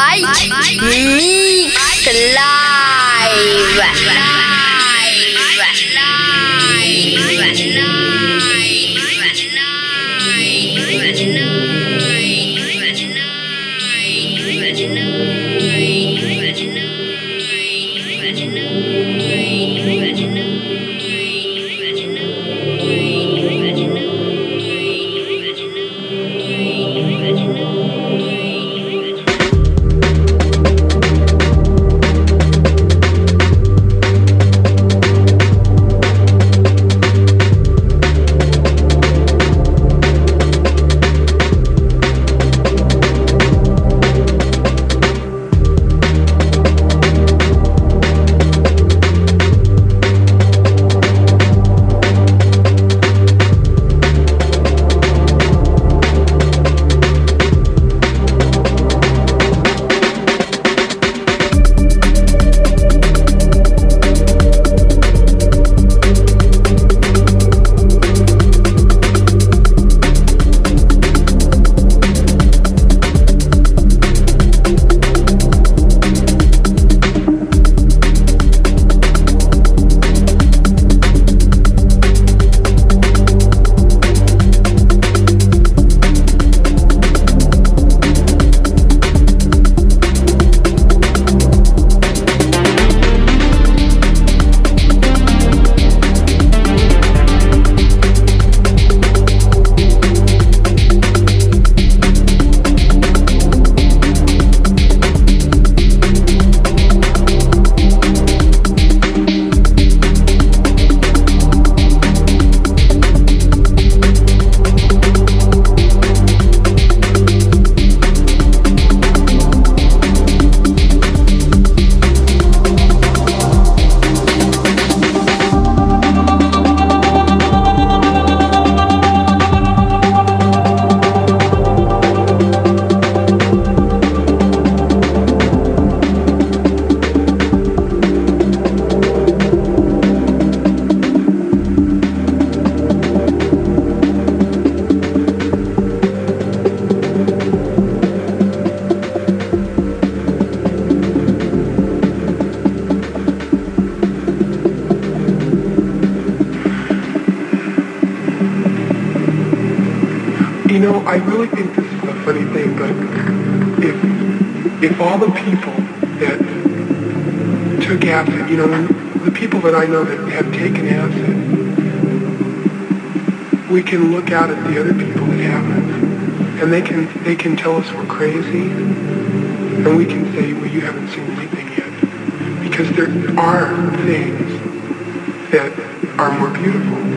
来，来。I really think this is a funny thing, but if if all the people that took acid, you know, the people that I know that have taken acid, we can look out at the other people that haven't, and they can they can tell us we're crazy, and we can say, well, you haven't seen anything yet, because there are things that are more beautiful.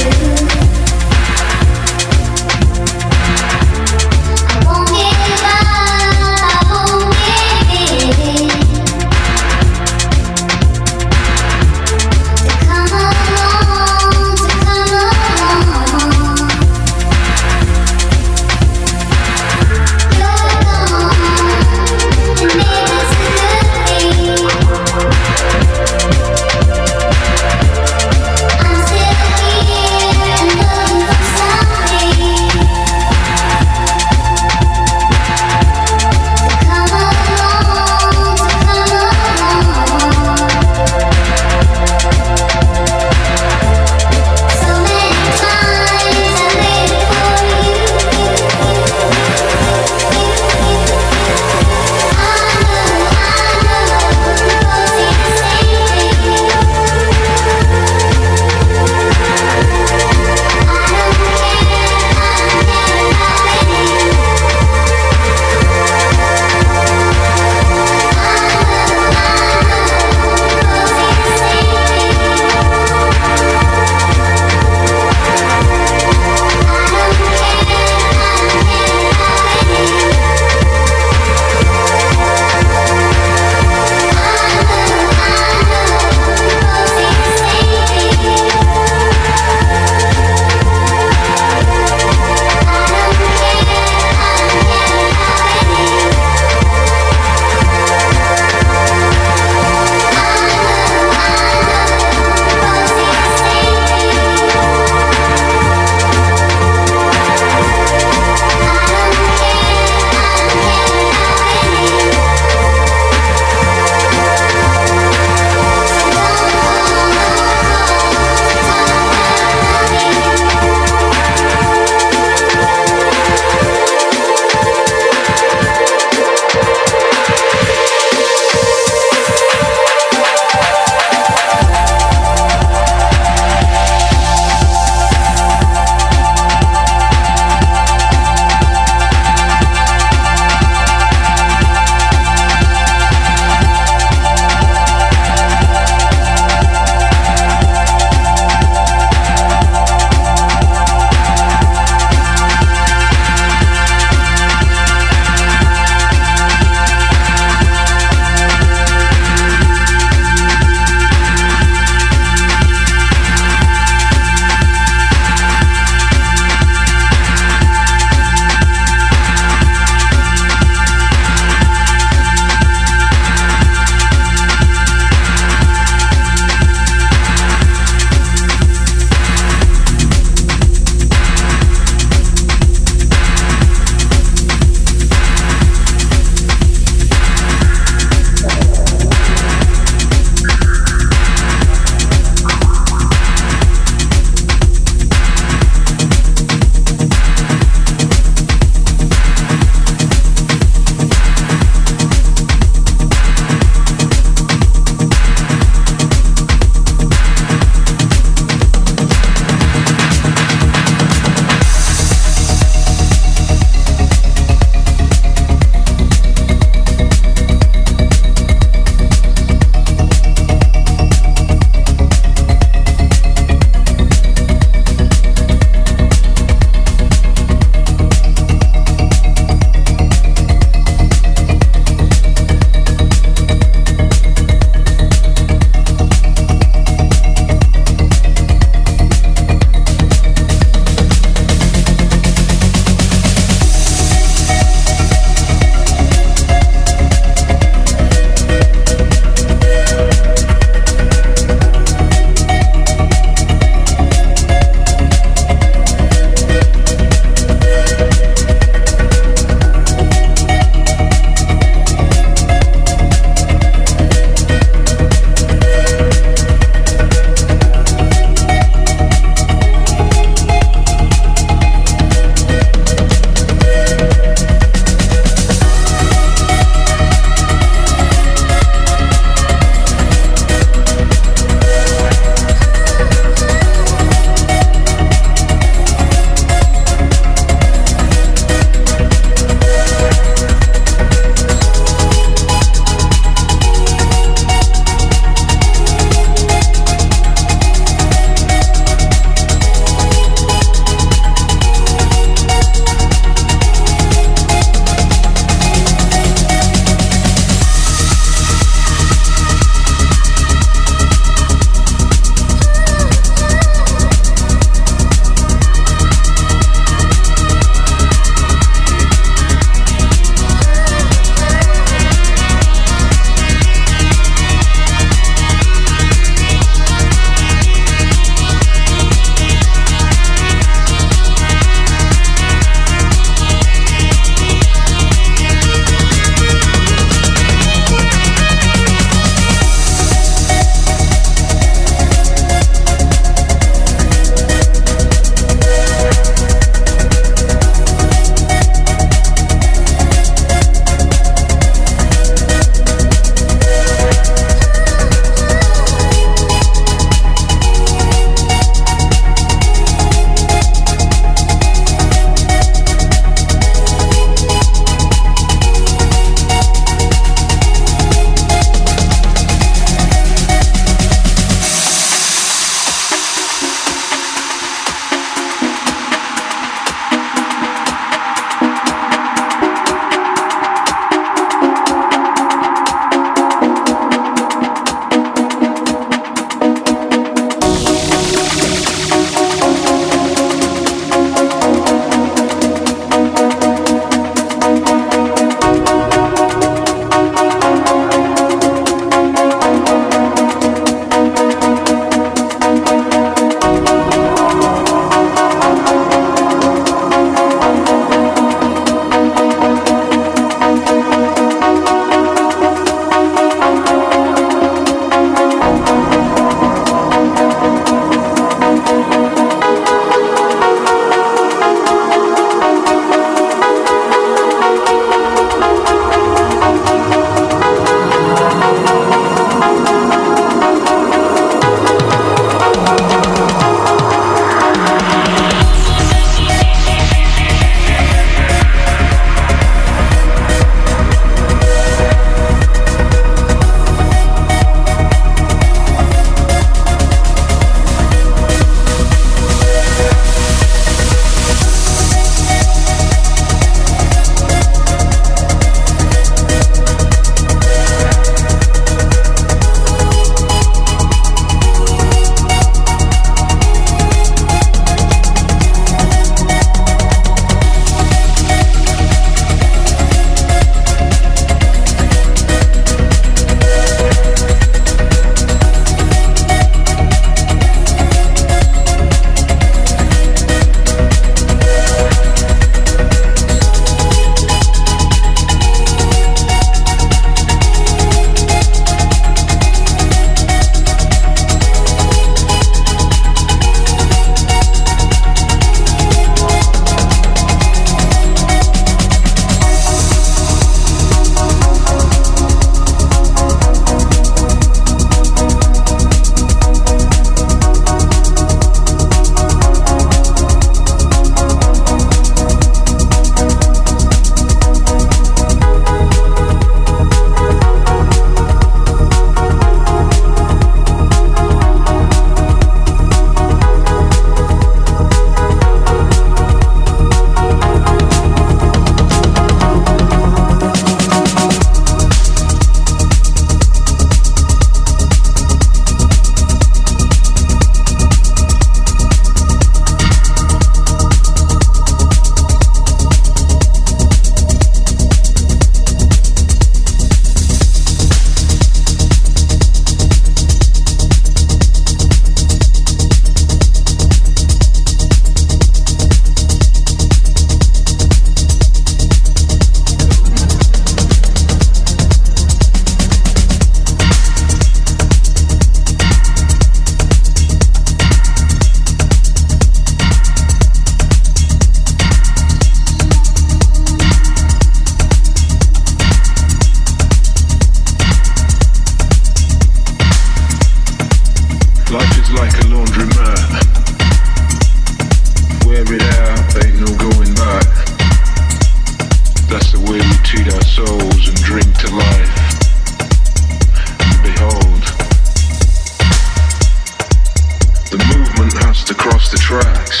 movement has to cross the tracks.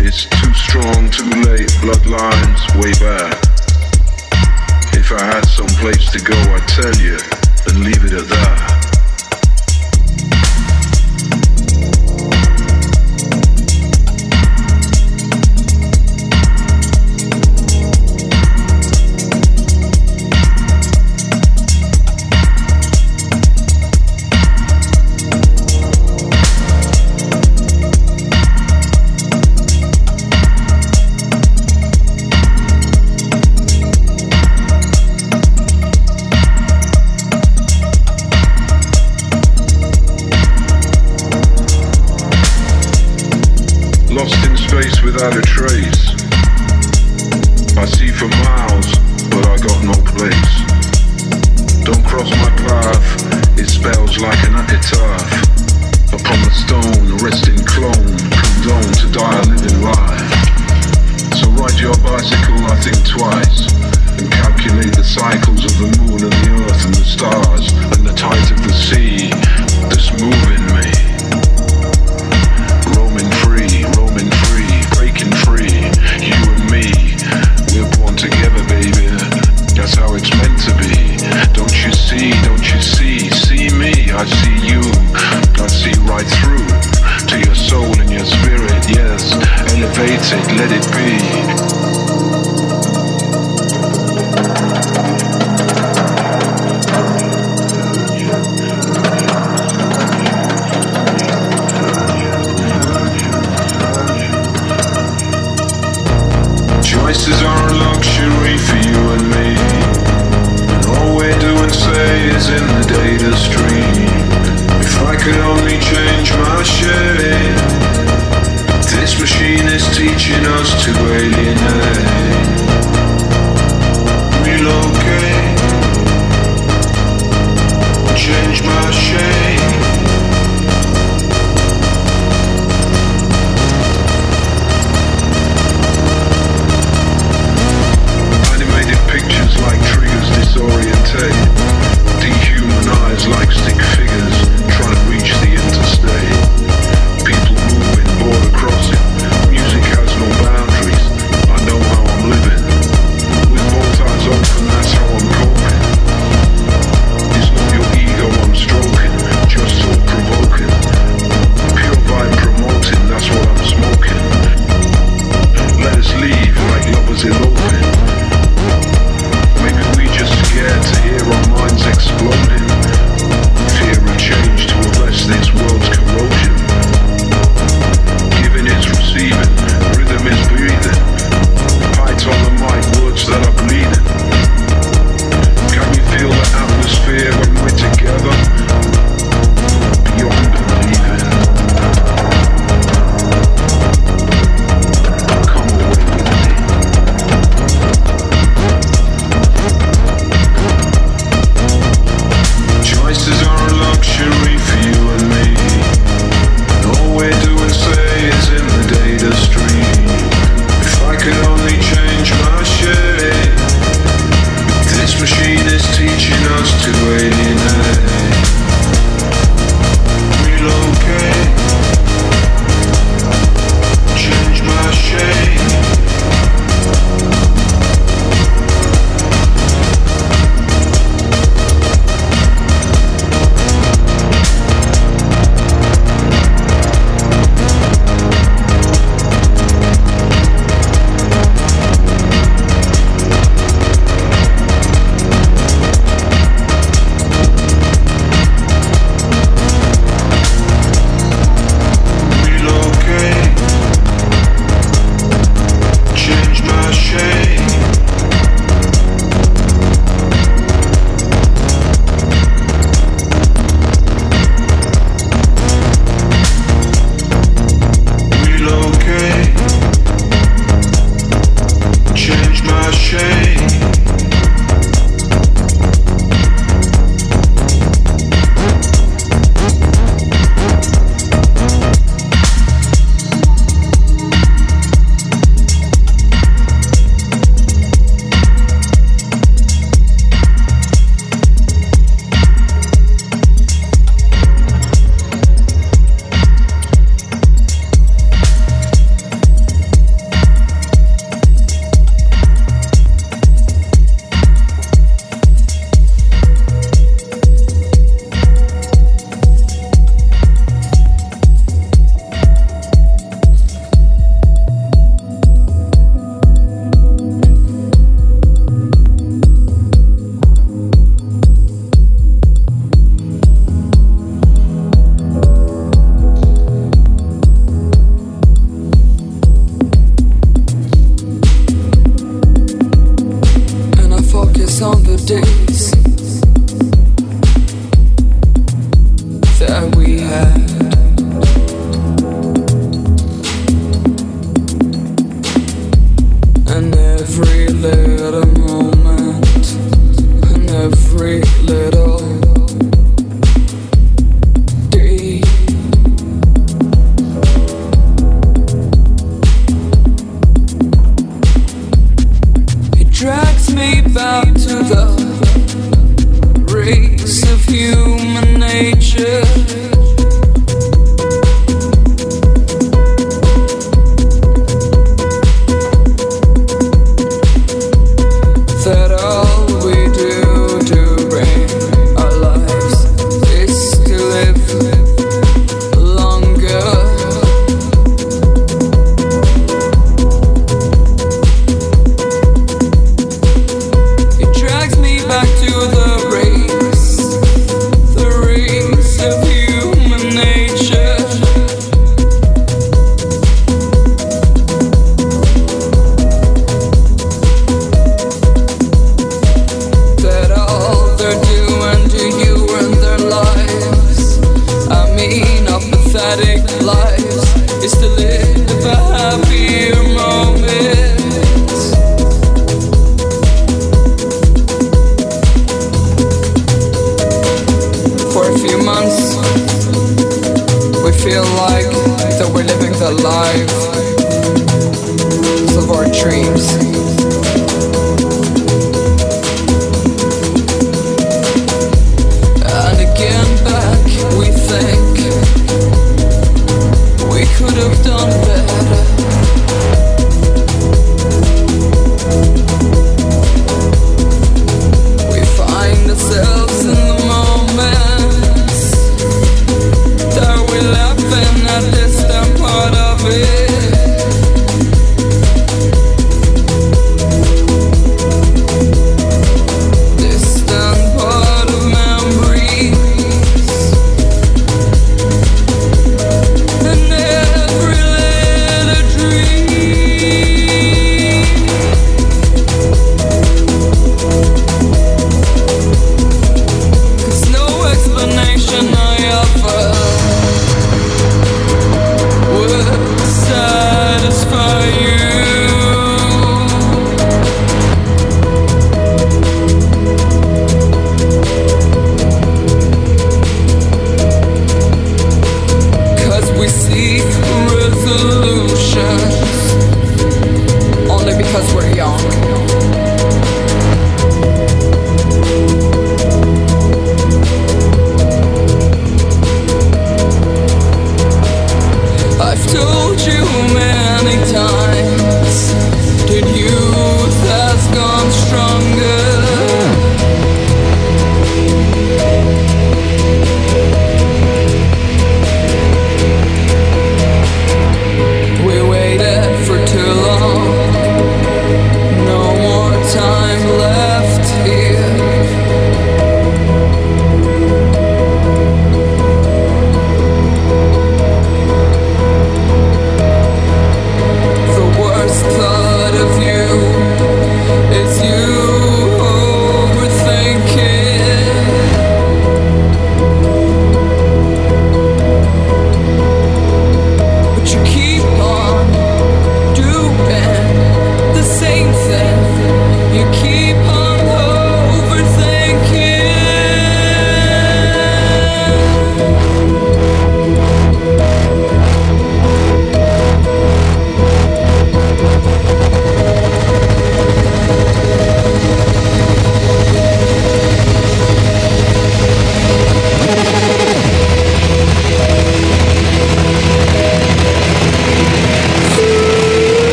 It's too strong, too late, bloodlines way back. If I had some place to go, I'd tell you and leave it at that.